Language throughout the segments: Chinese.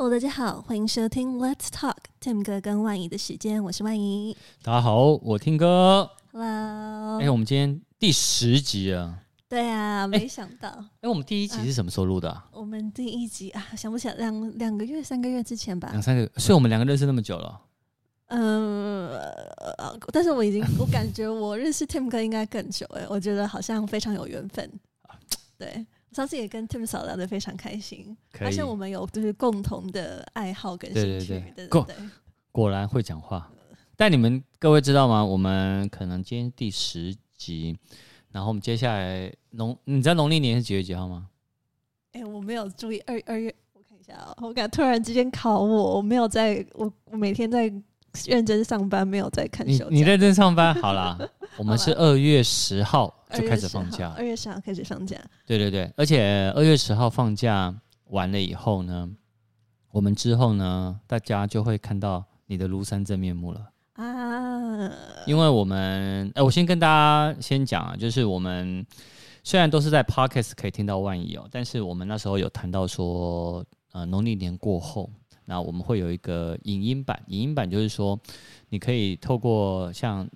Hello，大家好，欢迎收听 Let's Talk Tim 哥跟万怡的时间，我是万怡。大家好，我 Tim 哥。Hello，哎，我们今天第十集啊。对啊，没想到。哎，我们第一集是什么时候录的啊？我们第一集啊，想不起来，两两个月、三个月之前吧。两三个，所以我们两个认识那么久了。嗯，呃但是我已经，我感觉我认识 Tim 哥应该更久哎，我觉得好像非常有缘分。对。上次也跟 Tim 嫂聊得非常开心，发现我们有就是共同的爱好跟兴趣，对对对，果然会讲话。但你们各位知道吗？我们可能今天第十集，然后我们接下来农，你知道农历年是几月几号吗？哎、欸，我没有注意二二月，我看一下啊、喔，我感觉突然之间考我，我没有在，我我每天在认真上班，没有在看手。你你认真上班好啦。我们是 二月十号就开始放假，二月十号开始放假。对对对，而且二月十号放假完了以后呢，我们之后呢，大家就会看到你的庐山真面目了啊！因为我们，哎，我先跟大家先讲啊，就是我们虽然都是在 Podcast 可以听到万一哦，但是我们那时候有谈到说，呃，农历年过后，那我们会有一个影音版，影音版就是说，你可以透过像。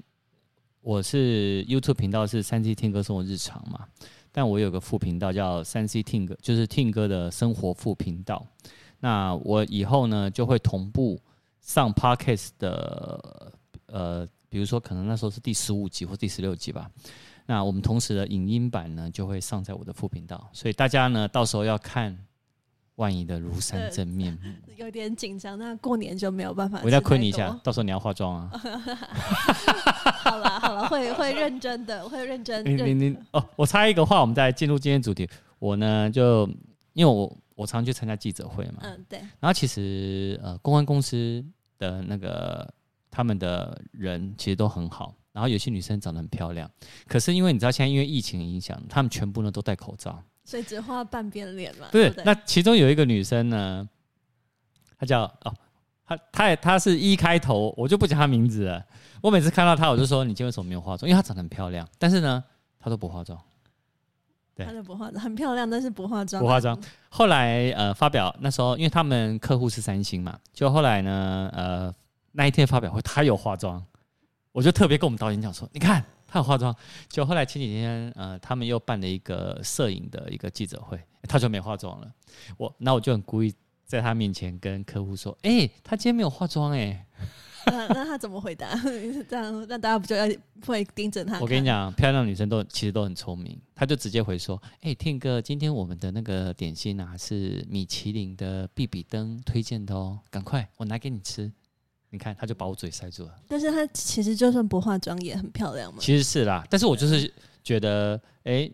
我是 YouTube 频道是三 C 听歌生活日常嘛，但我有个副频道叫三 C 听歌，就是听歌的生活副频道。那我以后呢就会同步上 Podcast 的，呃，比如说可能那时候是第十五集或第十六集吧。那我们同时的影音版呢就会上在我的副频道，所以大家呢到时候要看。万一的庐山真面目，有点紧张。那过年就没有办法。我再亏你一下，到时候你要化妆啊。好了好了，会会认真的，会认真。你你你哦，我插一个话，我们再进入今天主题。我呢，就因为我我常去参加记者会嘛，嗯对。然后其实呃，公关公司的那个他们的人其实都很好，然后有些女生长得很漂亮，可是因为你知道现在因为疫情影响，他们全部呢都戴口罩。所以只画半边脸嘛？不是，对对，那其中有一个女生呢，她叫哦，她她也她是一开头，我就不讲她名字了。我每次看到她，我就说你今天为什么没有化妆？因为她长得很漂亮，但是呢，她都不化妆。对，她都不化妆，很漂亮，但是不化妆。不化妆。后来呃，发表那时候，因为他们客户是三星嘛，就后来呢，呃，那一天发表会，她有化妆，我就特别跟我们导演讲说，你看。他有化妆，就后来前几天，呃，他们又办了一个摄影的一个记者会，他就没化妆了。我那我就很故意在他面前跟客户说：“哎、欸，他今天没有化妆。”哎，那那他怎么回答？这样那大家不就要会盯着他？我跟你讲，漂亮女生都其实都很聪明，他就直接回说：“哎、欸，Tim 哥，今天我们的那个点心啊，是米其林的必比登推荐的哦，赶快我拿给你吃。”你看，他就把我嘴塞住了。但是他其实就算不化妆也很漂亮嘛。其实是啦，但是我就是觉得，哎、欸，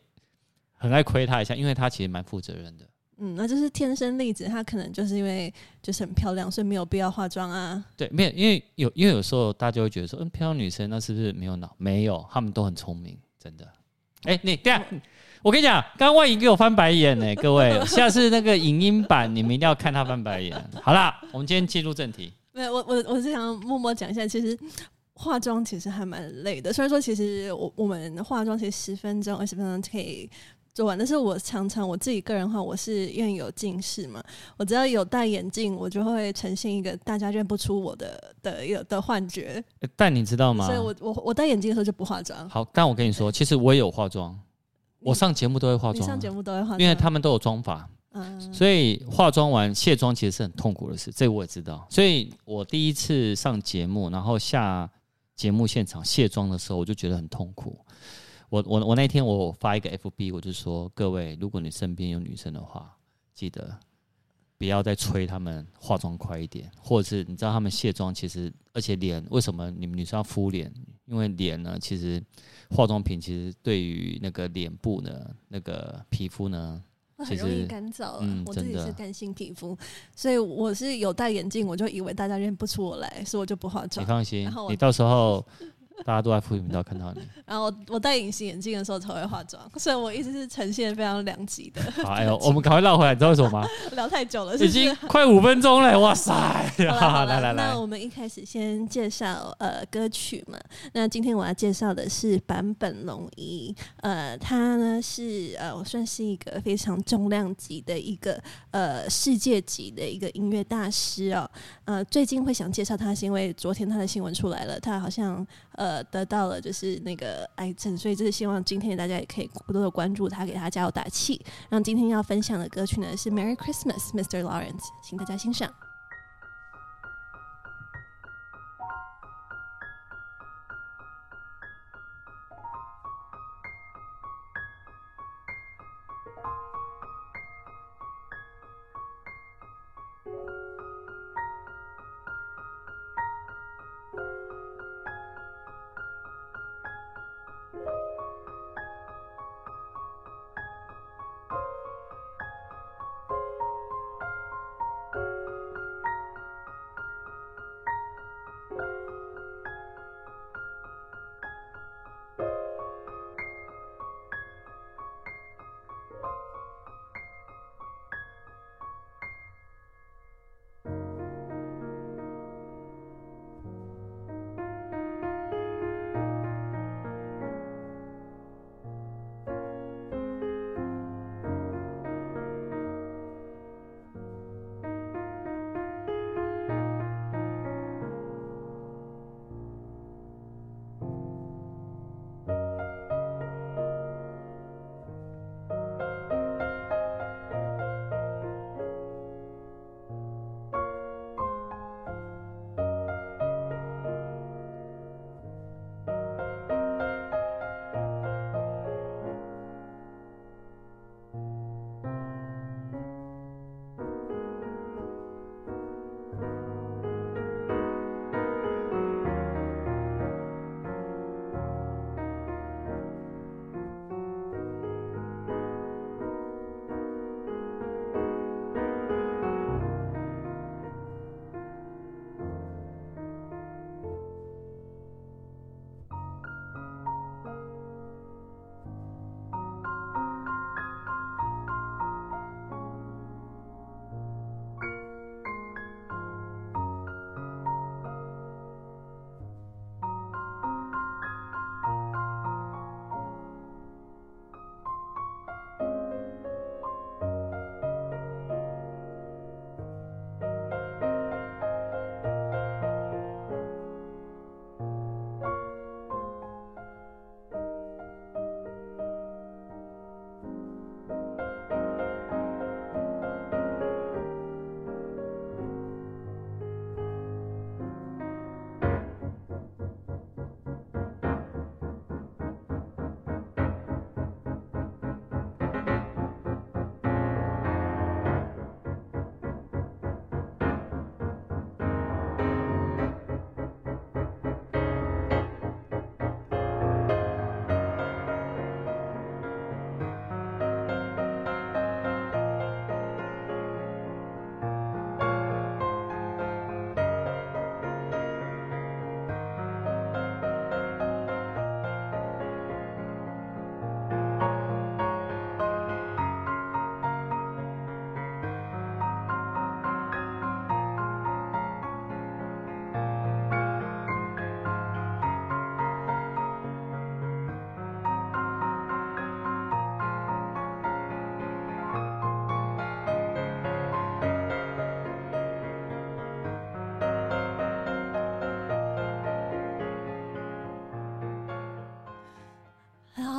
很爱亏他一下，因为他其实蛮负责任的。嗯，那就是天生丽质，他可能就是因为就是很漂亮，所以没有必要化妆啊。对，没有，因为有，因为有时候大家会觉得说，嗯，漂亮女生那是不是没有脑？没有，她们都很聪明，真的。哎、欸，你对啊，我跟你讲，刚刚万莹给我翻白眼呢、欸，各位，下次那个影音版你们一定要看她翻白眼。好啦，我们今天进入正题。对，我我我是想默默讲一下，其实化妆其实还蛮累的。虽然说其实我我们化妆其实十分钟、二十分钟可以做完，但是我常常我自己个人的话，我是因为有近视嘛，我只要有戴眼镜，我就会呈现一个大家认不出我的的一个的幻觉。但你知道吗？所以我我我戴眼镜的时候就不化妆。好，但我跟你说，其实我也有化妆，我上节目都会化妆，上节目都会化妆，因为他们都有妆所以化妆完卸妆其实是很痛苦的事，这我也知道。所以我第一次上节目，然后下节目现场卸妆的时候，我就觉得很痛苦。我我我那天我发一个 FB，我就说各位，如果你身边有女生的话，记得不要再催他们化妆快一点，或者是你知道他们卸妆其实，而且脸为什么你们女生要敷脸？因为脸呢，其实化妆品其实对于那个脸部呢，那个皮肤呢。很容易干燥，嗯，我自己是干性皮肤，所以我是有戴眼镜，我就以为大家认不出我来，所以我就不化妆。你放心，你到时候 大家都在副频道看到你。然后我我戴隐形眼镜的时候才会化妆，所以我一直是呈现非常两极的。好，哎呦，我们赶快绕回来，你知道为什么吗？聊太久了是是，已经快五分钟了，哇塞！好，来来来，那我们一开始先介绍呃歌曲嘛。那今天我要介绍的是坂本龙一，呃，他呢是呃我算是一个非常重量级的一个呃世界级的一个音乐大师哦。呃，最近会想介绍他，是因为昨天他的新闻出来了，他好像呃得到了就是那个癌症，所以就是希望今天大家也可以多多的关注他，给他加油打气。然后今天要分享的歌曲呢是《Merry Christmas, Mr. Lawrence》，请大家欣赏。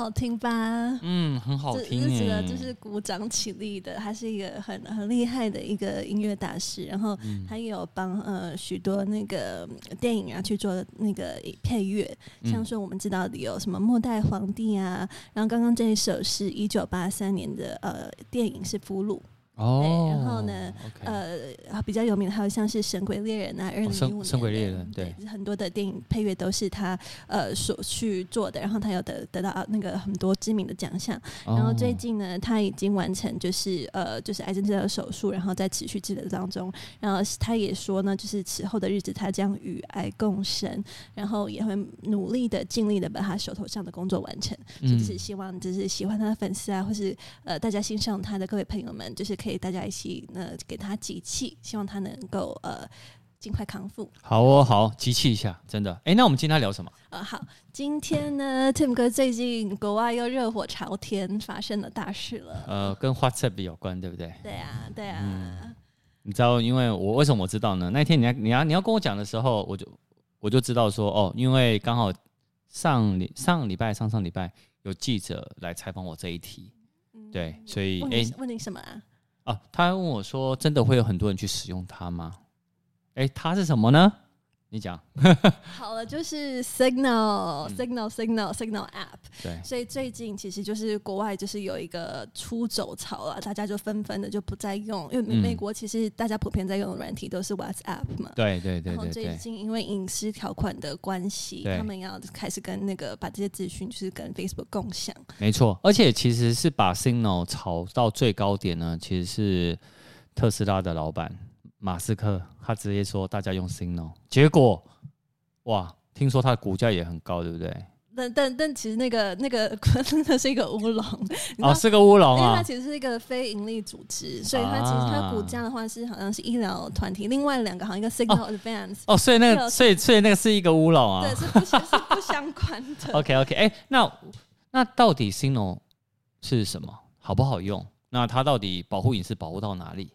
好听吧？嗯，很好听，觉得就是鼓掌起立的。他是一个很很厉害的一个音乐大师，然后他也有帮呃许多那个电影啊去做那个配乐，像说我们知道的有什么《末代皇帝》啊，然后刚刚这一首是一九八三年的呃电影是《俘虏》。哦，然后呢.呃，比较有名的还有像是《神鬼猎人》啊，二零一五年，神鬼猎人对，对，很多的电影配乐都是他呃所去做的，然后他有得得到那个很多知名的奖项。然后最近呢，他已经完成就是呃就是癌症治疗手术，然后在持续治疗当中。然后他也说呢，就是此后的日子他将与癌共生，然后也会努力的尽力的把他手头上的工作完成。嗯，就是希望就是喜欢他的粉丝啊，或是呃大家欣赏他的各位朋友们，就是可以大家一起呢给他集气，希望他能够呃尽快康复。好哦，好，集气一下，真的。哎，那我们今天聊什么？呃，好，今天呢，Tim 哥最近国外又热火朝天，发生了大事了。呃，跟 WhatsApp 有关，对不对？对啊，对啊。嗯，你知道，因为我为什么我知道呢？那天你要你要你要跟我讲的时候，我就我就知道说，哦，因为刚好上礼上礼拜上上礼拜有记者来采访我这一题，嗯、对，所以哎，问你什么啊？啊，他还问我说：“真的会有很多人去使用它吗？”哎，它是什么呢？你讲。好了，就是 Signal、嗯、Signal Signal Signal App。对。所以最近其实就是国外就是有一个出走潮了，大家就纷纷的就不再用，因为美国其实大家普遍在用的软体都是 WhatsApp 嘛。对对对对。然后最近因为隐私条款的关系，他们要开始跟那个把这些资讯就是跟 Facebook 共享。没错，而且其实是把 Signal 炒到最高点呢，其实是特斯拉的老板。马斯克他直接说大家用 Signal，结果哇，听说他的股价也很高，对不对？但但但其实那个那个 真的是一个乌龙哦，是个乌龙啊！因为它其实是一个非盈利组织，所以它其实它股价的话是好像是医疗团体，另外两个好像一个 Signal Advance 哦，哦，所以那个所以所以那个是一个乌龙啊，对，是不是不相关的。OK OK，哎、欸，那那到底 Signal 是什么？好不好用？那它到底保护隐私保护到哪里？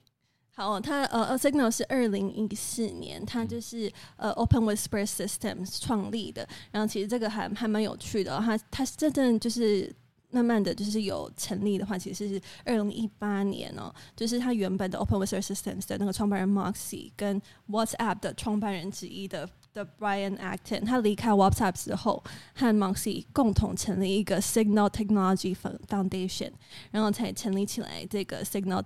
好，它呃，Signal 是二零一四年，它就是呃，Open Whisper Systems 创立的。然后其实这个还还蛮有趣的，它它真正就是慢慢的就是有成立的话，其实是二零一八年哦，就是它原本的 Open Whisper Systems 的那个创办人 Moxie 跟 WhatsApp 的创办人之一的。的 Brian Acton，他离开 WhatsApp 之后，和 Moxie 共同成立一个 Signal Technology Foundation，然后才成立起来这个 Signal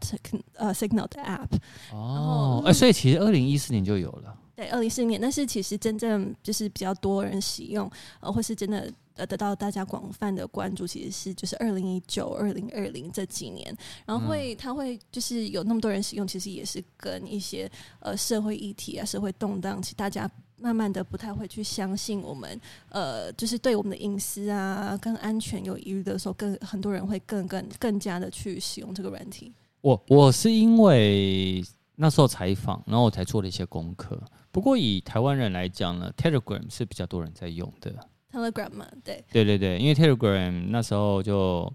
呃 Signal 的 App。哦，哎、欸，所以其实二零一四年就有了。对，二零一四年，但是其实真正就是比较多人使用，呃，或是真的呃得到大家广泛的关注，其实是就是二零一九、二零二零这几年，然后会它会就是有那么多人使用，其实也是跟一些呃社会议题啊、社会动荡，其实大家。慢慢的不太会去相信我们，呃，就是对我们的隐私啊跟安全有疑虑的时候，更很多人会更更更加的去使用这个软体。我我是因为那时候采访，然后我才做了一些功课。不过以台湾人来讲呢，Telegram 是比较多人在用的。Telegram 嘛，对，对对对，因为 Telegram 那时候就，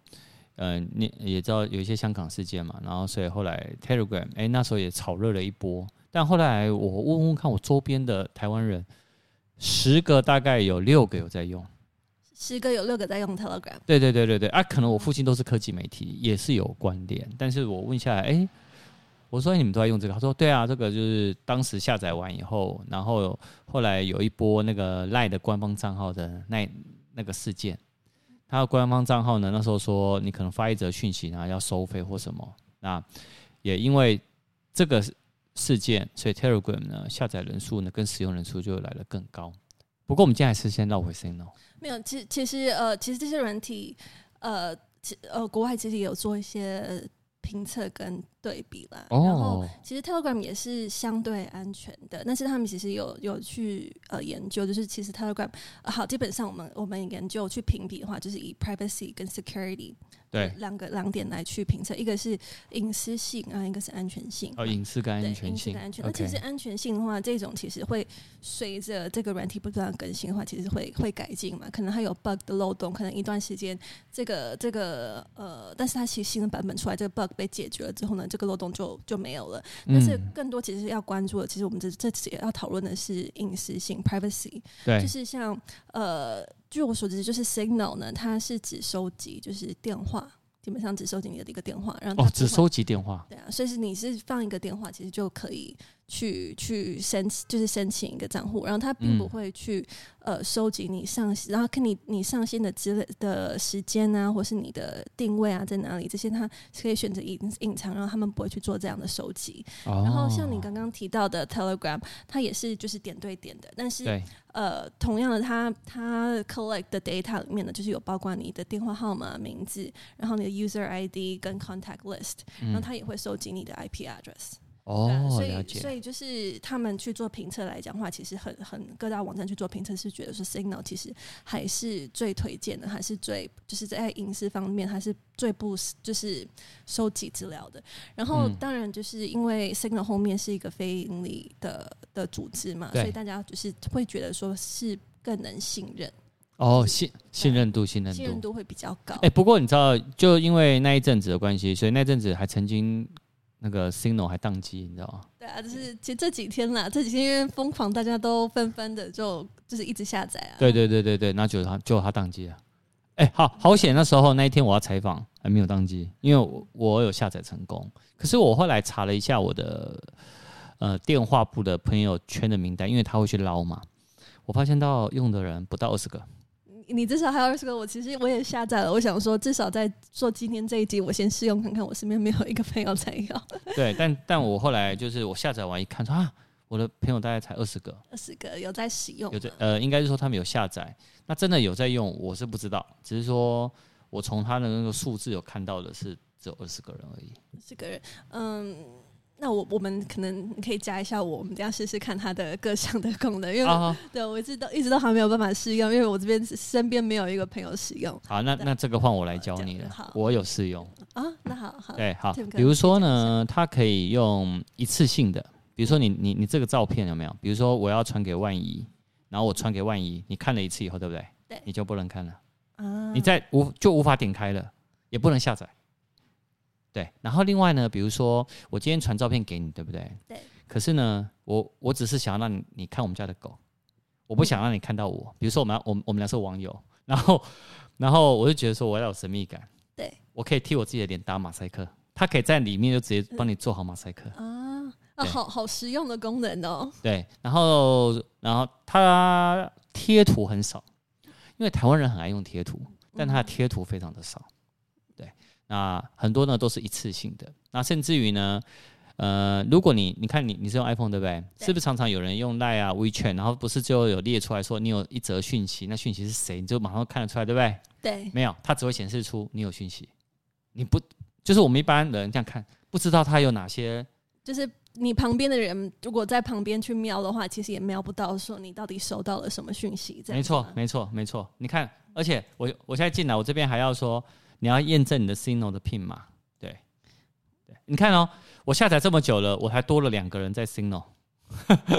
嗯、呃，你也知道有一些香港事件嘛，然后所以后来 Telegram，哎，那时候也炒热了一波。但后来我问问看，我周边的台湾人，十个大概有六个有在用，十个有六个在用 Telegram。对对对对对啊，可能我附近都是科技媒体，也是有关联。但是我问下来，哎，我说你们都在用这个？他说对啊，这个就是当时下载完以后，然后后来有一波那个 LINE 的官方账号的那那个事件，他的官方账号呢，那时候说你可能发一则讯息，然后要收费或什么，那也因为这个。事件，所以 Telegram 呢，下载人数呢跟使用人数就来得更高。不过我们今天还是先绕回 Signal。没有，其实其实呃，其实这些软体呃，其呃，国外其实也有做一些评测跟对比啦。哦。然后其实 Telegram 也是相对安全的，但是他们其实有有去呃研究，就是其实 Telegram、呃、好，基本上我们我们研究去评比的话，就是以 privacy 跟 security。对，两个两点来去评测，一个是隐私性啊，一个是安全性。哦，隐私跟安全性。隐私跟安全。那其实安全性的话，这种其实会随着这个软体不断更新的话，其实会会改进嘛。可能它有 bug 的漏洞，可能一段时间这个这个呃，但是它其实新的版本出来，这个 bug 被解决了之后呢，这个漏洞就就没有了。但是更多其实要关注的，其实我们这这次也要讨论的是隐私性 （privacy）。对，就是像呃。据我所知，就是 Signal 呢，它是只收集就是电话，基本上只收集你的一个电话，然后哦，只收集电话，对啊，所以是你是放一个电话，其实就可以去去申就是申请一个账户，然后他并不会去、嗯、呃收集你上，然后看你你上线的之类的时间啊，或是你的定位啊在哪里，这些他可以选择隐隐藏，然后他们不会去做这样的收集。哦、然后像你刚刚提到的 Telegram，它也是就是点对点的，但是呃同样的它，它它 collect 的 data 里面呢，就是有包括你的电话号码、名字，然后你的 user ID 跟 contact list，然后它也会收集你的 IP address。哦，所以。所以就是他们去做评测来讲的话，其实很很各大网站去做评测是觉得说 Signal 其实还是最推荐的，还是最就是在隐私方面还是最不就是收集资料的。然后当然就是因为 Signal 后面是一个非盈利的的组织嘛，所以大家就是会觉得说是更能信任。哦，信信任度，信任度，信任度会比较高。哎，不过你知道，就因为那一阵子的关系，所以那阵子还曾经。那个 Signal 还宕机，你知道吗？对啊，就是其实这几天啦，这几天因为疯狂，大家都纷纷的就就是一直下载啊。对对对对对，那就他就他宕机了。哎、欸，好好险！那时候那一天我要采访还没有宕机，因为我我有下载成功。可是我后来查了一下我的呃电话簿的朋友圈的名单，因为他会去捞嘛，我发现到用的人不到二十个。你至少还有二十个，我其实我也下载了。我想说，至少在做今天这一集，我先试用看看，我身边没有一个朋友在用。对，但但我后来就是我下载完一看说，说啊，我的朋友大概才二十个，二十个有在使用，有在呃，应该是说他们有下载，那真的有在用，我是不知道，只是说我从他的那个数字有看到的是只有二十个人而已，二十个人，嗯。那我我们可能可以加一下我，我们等下试试看它的各项的功能，因为、uh. 对我一直都一直都还没有办法试用，因为我这边身边没有一个朋友使用。好，那那这个换我来教你了。好，我有试用啊。那好好。对，好。比如说呢，它可以用一次性的，比如说你你你这个照片有没有？比如说我要传给万怡，然后我传给万怡，你看了一次以后，对不对？对。你就不能看了啊，你再无就无法点开了，也不能下载。对，然后另外呢，比如说我今天传照片给你，对不对？对。可是呢，我我只是想要让你你看我们家的狗，我不想让你看到我。比如说我们我们我们俩是网友，然后然后我就觉得说我要有神秘感。对。我可以替我自己的脸打马赛克，它可以在里面就直接帮你做好马赛克。啊啊，好好实用的功能哦。对，然后然后它贴图很少，因为台湾人很爱用贴图，但它的贴图非常的少。那很多呢都是一次性的，那甚至于呢，呃，如果你你看你你是用 iPhone 对不对？对，是不是常常有人用 Line 啊、WeChat，然后不是就有列出来说你有一则讯息，那讯息是谁，你就马上看得出来，对不对？对，没有，它只会显示出你有讯息，你不就是我们一般人这样看，不知道它有哪些，就是你旁边的人如果在旁边去瞄的话，其实也瞄不到说你到底收到了什么讯息。没错，没错，没错。你看，而且我我现在进来，我这边还要说。你要验证你的 Signal 的 PIN 码，对，对，你看哦，我下载这么久了，我还多了两个人在 Signal，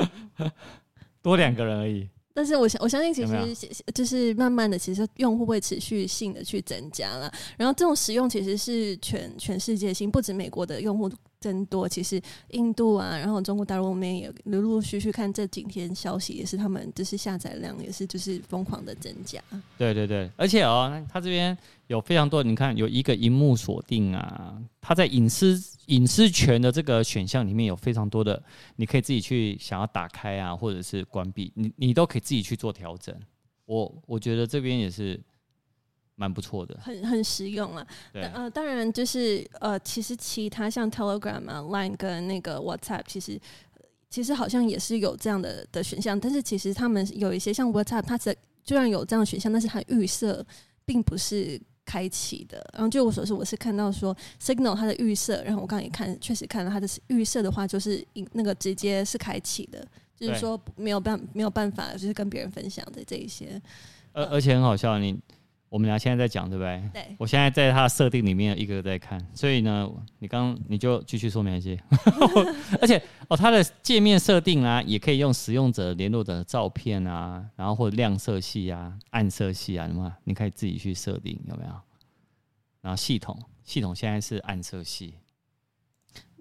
多两个人而已。但是我相我相信，其实就是慢慢的，其实用户会持续性的去增加了。然后这种使用其实是全全世界性，不止美国的用户增多，其实印度啊，然后中国大陆那边也陆陆续续看这几天消息，也是他们就是下载量也是就是疯狂的增加。对对对，而且哦，他这边有非常多，你看有一个荧幕锁定啊，它在隐私。隐私权的这个选项里面有非常多的，你可以自己去想要打开啊，或者是关闭，你你都可以自己去做调整。我我觉得这边也是蛮不错的，很很实用啊。对，呃，当然就是呃，其实其他像 Telegram 啊、Line 跟那个 WhatsApp，其实其实好像也是有这样的的选项，但是其实他们有一些像 WhatsApp，它是虽然有这样的选项，但是它预设并不是。开启的，然后据我所知，我是看到说 Signal 它的预设，然后我刚刚也看，确实看到它的预设的话，就是那个直接是开启的，就是说没有办没有办法，就是跟别人分享的这一些。而而且很好笑，你我们俩现在在讲，对不对？对。我现在在它的设定里面一个个在看，所以呢，你刚你就继续说明一些。而且哦，它的界面设定啊，也可以用使用者联络者的照片啊，然后或者亮色系啊、暗色系啊，什么，你可以自己去设定，有没有？然后系统系统现在是暗色系，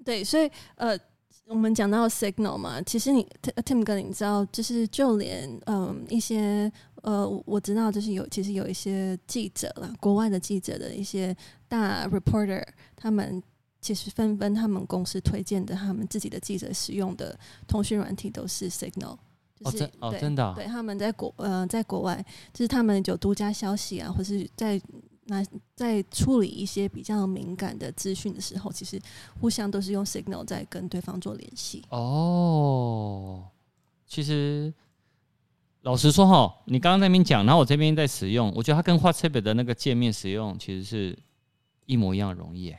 对，所以呃，我们讲到 Signal 嘛，其实你 Tim 哥，你知道，就是就连嗯、呃、一些呃，我知道就是有其实有一些记者啦，国外的记者的一些大 reporter，他们其实纷纷他们公司推荐的他们自己的记者使用的通讯软体都是 Signal，就是哦，真的、哦，对，他们在国呃在国外，就是他们有独家消息啊，或是在那在处理一些比较敏感的资讯的时候，其实互相都是用 Signal 在跟对方做联系。哦，其实。老实说哈，你刚刚那边讲，然后我这边在使用，我觉得它跟 WhatsApp 的那个界面使用其实是一模一样容易。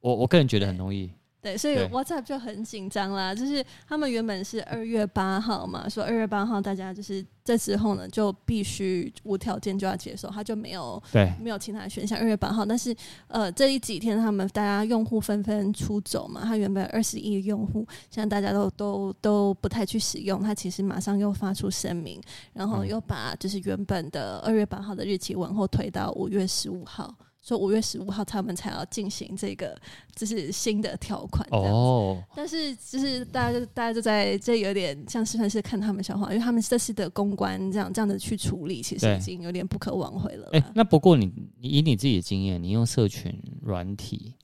我我个人觉得很容易。对，所以 WhatsApp 就很紧张啦。就是他们原本是二月八号嘛，说二月八号大家就是这时候呢就必须无条件就要接受，他就没有对没有其他选项。二月八号，但是呃这一几天他们大家用户纷纷出走嘛，他原本二十亿用户，现在大家都都都不太去使用，他其实马上又发出声明，然后又把就是原本的二月八号的日期往后推到五月十五号。说五月十五号他们才要进行这个，就是新的条款哦。但是就是大家就大家就在这有点像是算是看他们笑话，因为他们这次的公关这样这样的去处理，其实已经有点不可挽回了。哎、欸，那不过你以你自己的经验，你用社群软体，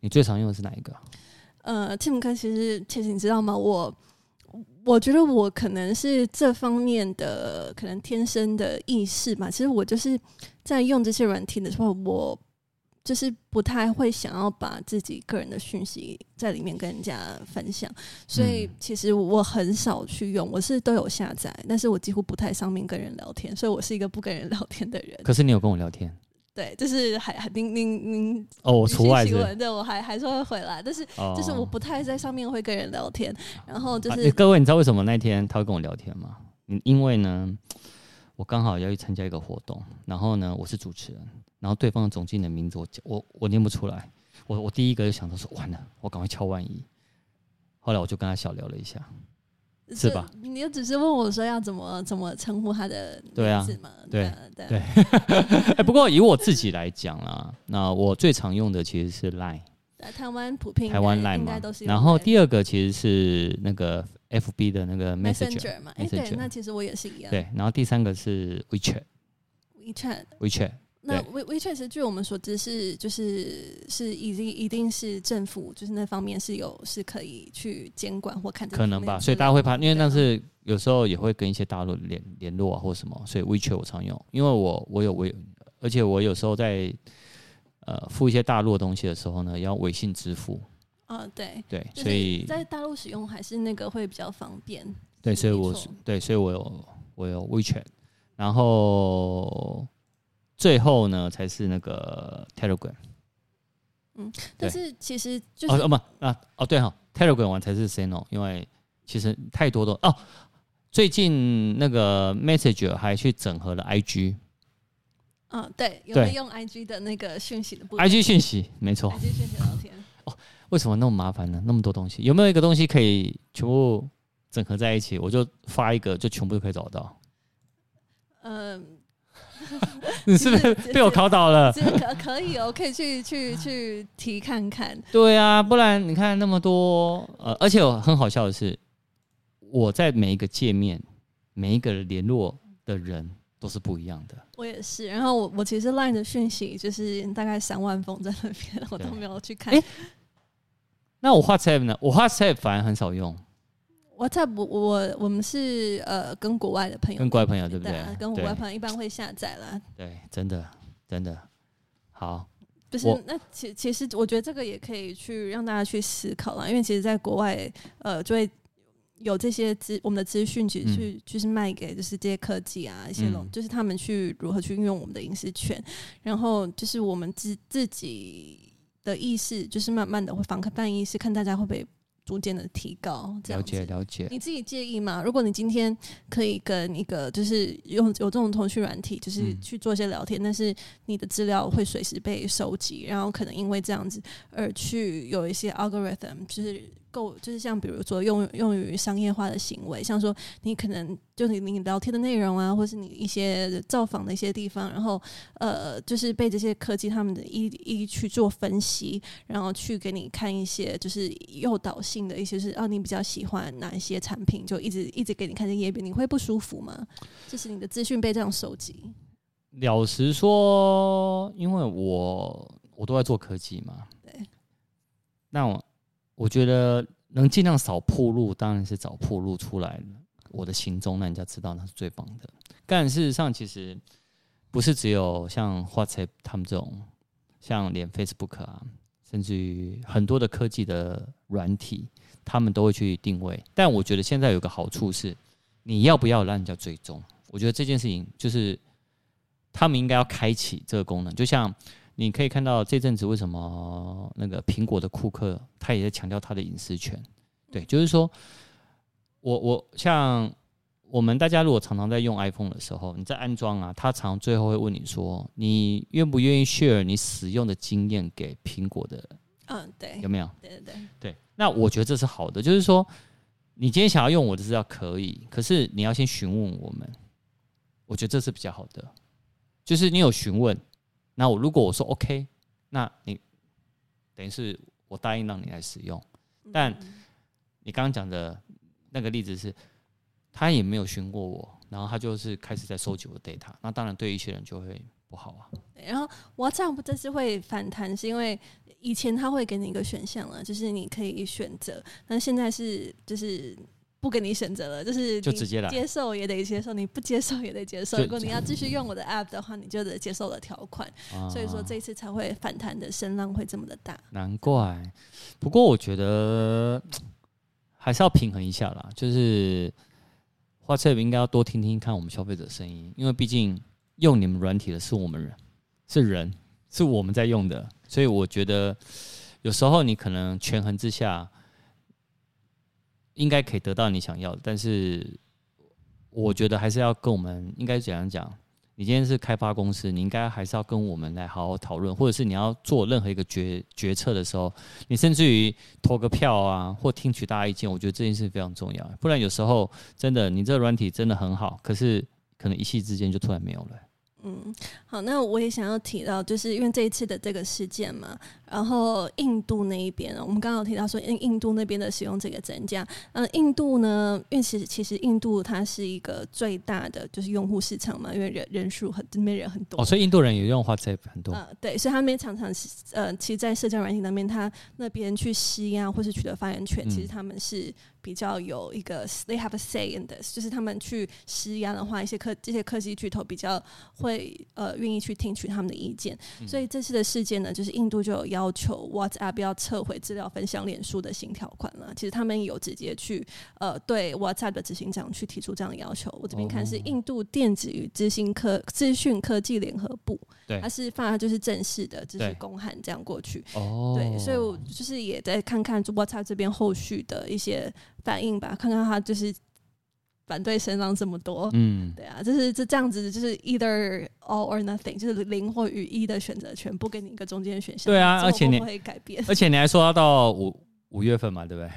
你最常用的是哪一个？呃，Tim 哥，其实其实你知道吗？我我觉得我可能是这方面的可能天生的意识吧。其实我就是。在用这些软体的时候，我就是不太会想要把自己个人的讯息在里面跟人家分享，所以其实我很少去用。我是都有下载，但是我几乎不太上面跟人聊天，所以我是一个不跟人聊天的人。可是你有跟我聊天？对，就是还还您您您哦，我除外是。对，我还还是会回来，但是就是我不太在上面会跟人聊天。然后就是、啊、各位，你知道为什么那天他会跟我聊天吗？因为呢。我刚好要去参加一个活动，然后呢，我是主持人，然后对方的总经理的名字我我我念不出来，我我第一个就想到说完了，我赶快敲万一。后来我就跟他小聊了一下，是吧？你就只是问我说要怎么怎么称呼他的名字嘛？对啊，对对。哎，不过以我自己来讲啦，那我最常用的其实是 Line。台湾普遍台湾 Line 嘛，然后第二个其实是那个 FB 的那个 Messenger 嘛，哎，对，那其实我也是一样。对，然后第三个是 WeChat，WeChat，WeChat。那 We WeChat 是据我们所知是就是是已经一定是政府就是那方面是有是可以去监管或看。可能吧，所以大家会怕，因为那是有时候也会跟一些大陆联联络啊或什么，所以 WeChat 我常用，因为我我有我有，而且我有时候在。呃，付一些大陆的东西的时候呢，要微信支付。啊、呃，对对，所以在大陆使用还是那个会比较方便。对，所以我对，所以我有我有 WeChat，然后最后呢才是那个 Telegram。嗯，但是其实就是哦不啊哦对哈，Telegram 完才是 Signal，因为其实太多的哦。最近那个 Messenger 还去整合了 IG。嗯，对，有没有用 IG 的那个讯息的部分？IG 讯息，没错。IG 讯息聊天。哦，为什么那么麻烦呢？那么多东西，有没有一个东西可以全部整合在一起？我就发一个，就全部都可以找到。嗯，你是不是被我考倒了？可可以哦，可以去去去提看看。对啊，不然你看那么多，呃，而且很好笑的是，我在每一个界面，每一个联络的人。都是不一样的。我也是，然后我我其实 Line 的讯息就是大概三万封在那边，我都没有去看。欸、那我 WhatsApp 呢？我 WhatsApp 反而很少用。WhatsApp 我我我们是呃跟国外的朋友，跟国外朋友对不对？跟国外朋友一般会下载啦。对，真的真的好。不是那其其实我觉得这个也可以去让大家去思考啦，因为其实在国外呃就会。有这些资，我们的资讯去去就是卖给就是这些科技啊一些龙，就是他们去如何去运用我们的隐私权，然后就是我们自自己的意识，就是慢慢的会防范意识，看大家会不会。逐渐的提高，了解了解。你自己介意吗？如果你今天可以跟一个就是用有这种通讯软体，就是去做一些聊天，嗯、但是你的资料会随时被收集，然后可能因为这样子而去有一些 algorithm，就是够，就是像比如说用用于商业化的行为，像说你可能就你你聊天的内容啊，或是你一些造访的一些地方，然后呃，就是被这些科技他们的一一去做分析，然后去给你看一些就是诱导性。的一些是，啊，你比较喜欢哪一些产品，就一直一直给你看这页面，你会不舒服吗？就是你的资讯被这样收集。了实说，因为我我都在做科技嘛，对，那我我觉得能尽量少铺路，当然是早铺路出来我的行踪，让人家知道那是最棒的。但事实上，其实不是只有像花旗他们这种，像连 Facebook 啊，甚至于很多的科技的软体，他们都会去定位。但我觉得现在有个好处是，你要不要让人家追踪？我觉得这件事情就是他们应该要开启这个功能，就像。你可以看到这阵子为什么那个苹果的库克他也在强调他的隐私权？对，就是说我我像我们大家如果常常在用 iPhone 的时候，你在安装啊，他常最后会问你说，你愿不愿意 share 你使用的经验给苹果的？嗯，对，有没有？对对对对。那我觉得这是好的，就是说你今天想要用我的资料可以，可是你要先询问我们，我觉得这是比较好的，就是你有询问。那我如果我说 OK，那你等于是我答应让你来使用，但你刚刚讲的那个例子是，他也没有询过我，然后他就是开始在收集我的 data，那当然对一些人就会不好啊。然后 WhatsApp 这次会反弹，是因为以前他会给你一个选项了，就是你可以选择，那现在是就是。不给你选择了，就是就直接来接受也得接受，你不接受也得接受。如果你要继续用我的 app 的话，你就得接受了条款。啊、所以说这一次才会反弹的声浪会这么的大。难怪，不过我觉得还是要平衡一下啦。就是花车应该要多听听看我们消费者声音，因为毕竟用你们软体的是我们人，是人，是我们在用的。所以我觉得有时候你可能权衡之下。应该可以得到你想要的，但是我觉得还是要跟我们应该怎样讲？你今天是开发公司，你应该还是要跟我们来好好讨论，或者是你要做任何一个决决策的时候，你甚至于投个票啊，或听取大家意见，我觉得这件事非常重要。不然有时候真的，你这软体真的很好，可是可能一夕之间就突然没有了。嗯，好，那我也想要提到，就是因为这一次的这个事件嘛，然后印度那一边，我们刚刚有提到说，印印度那边的使用这个增加。嗯、呃，印度呢，因为其实其实印度它是一个最大的就是用户市场嘛，因为人人数很那边人很多。哦，所以印度人也用 WhatsApp 很多。呃，对，所以他们常常是呃，其实，在社交软体那边，他那边去施压或是取得发言权，嗯、其实他们是。比较有一个，they have a say in this，就是他们去施压的话，一些科这些科技巨头比较会呃愿意去听取他们的意见。嗯、所以这次的事件呢，就是印度就有要求 WhatsApp 要撤回资料分享脸书的新条款了。其实他们有直接去呃对 WhatsApp 的执行长去提出这样的要求。我这边看是印度电子与资讯科资讯科技联合部，对，他是发就是正式的就是公函这样过去。哦，对，所以我就是也在看看 WhatsApp 这边后续的一些。反应吧，看看他就是反对声浪这么多，嗯，对啊，就是这这样子，就是 either all or nothing，就是零或与一的选择权，不给你一个中间选项。对啊，而且你会改变，而且你还说要到五五月份嘛，对不对？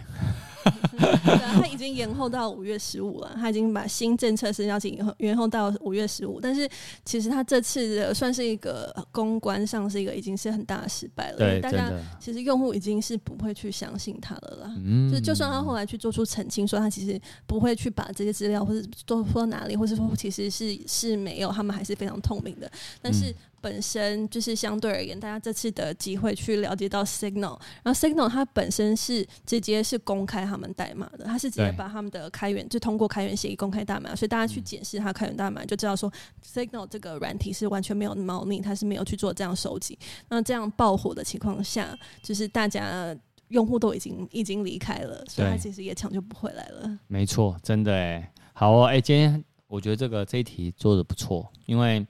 他已经延后到五月十五了，他已经把新政策是邀请延后延后到五月十五。但是其实他这次的算是一个公关上是一个已经是很大的失败了，对，大家其实用户已经是不会去相信他了啦。嗯，就就算他后来去做出澄清，说他其实不会去把这些资料或者都说哪里，或者说其实是是没有，他们还是非常透明的。但是。本身就是相对而言，大家这次的机会去了解到 Signal，然后 Signal 它本身是直接是公开他们代码的，它是直接把他们的开源就通过开源协议公开代码，所以大家去检视它开源代码，就知道说 Signal 这个软体是完全没有猫腻，它是没有去做这样收集。那这样爆火的情况下，就是大家用户都已经已经离开了，所以它其实也抢救不回来了。没错，真的哎，好哦，哎，今天我觉得这个这一题做的不错，因为。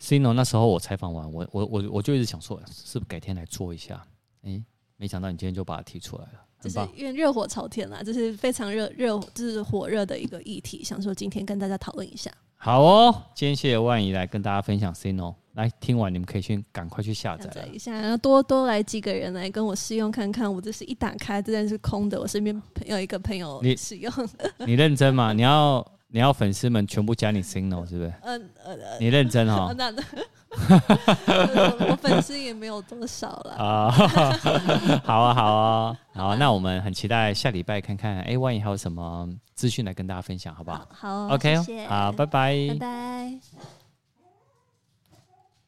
Signal 那时候我采访完，我我我我就一直想说，是不是改天来做一下？哎、欸，没想到你今天就把它提出来了，就是因为热火朝天啦，这是非常热热，就是火热的一个议题，想说今天跟大家讨论一下。好哦，今天谢谢万怡来跟大家分享 Signal，来听完你们可以去赶快去下载一下，然后多多来几个人来跟我试用看看。我这是一打开，这边是空的，我身边有一个朋友使用你，你认真吗？你要？你要粉丝们全部加你 Signal 是不是？嗯呃，你认真哈？那 那，我粉丝也没有多少了啊。好啊，好啊，好，那我们很期待下礼拜看看，哎，万一还有什么资讯来跟大家分享，好不好？好，好，OK，好，拜拜，拜拜。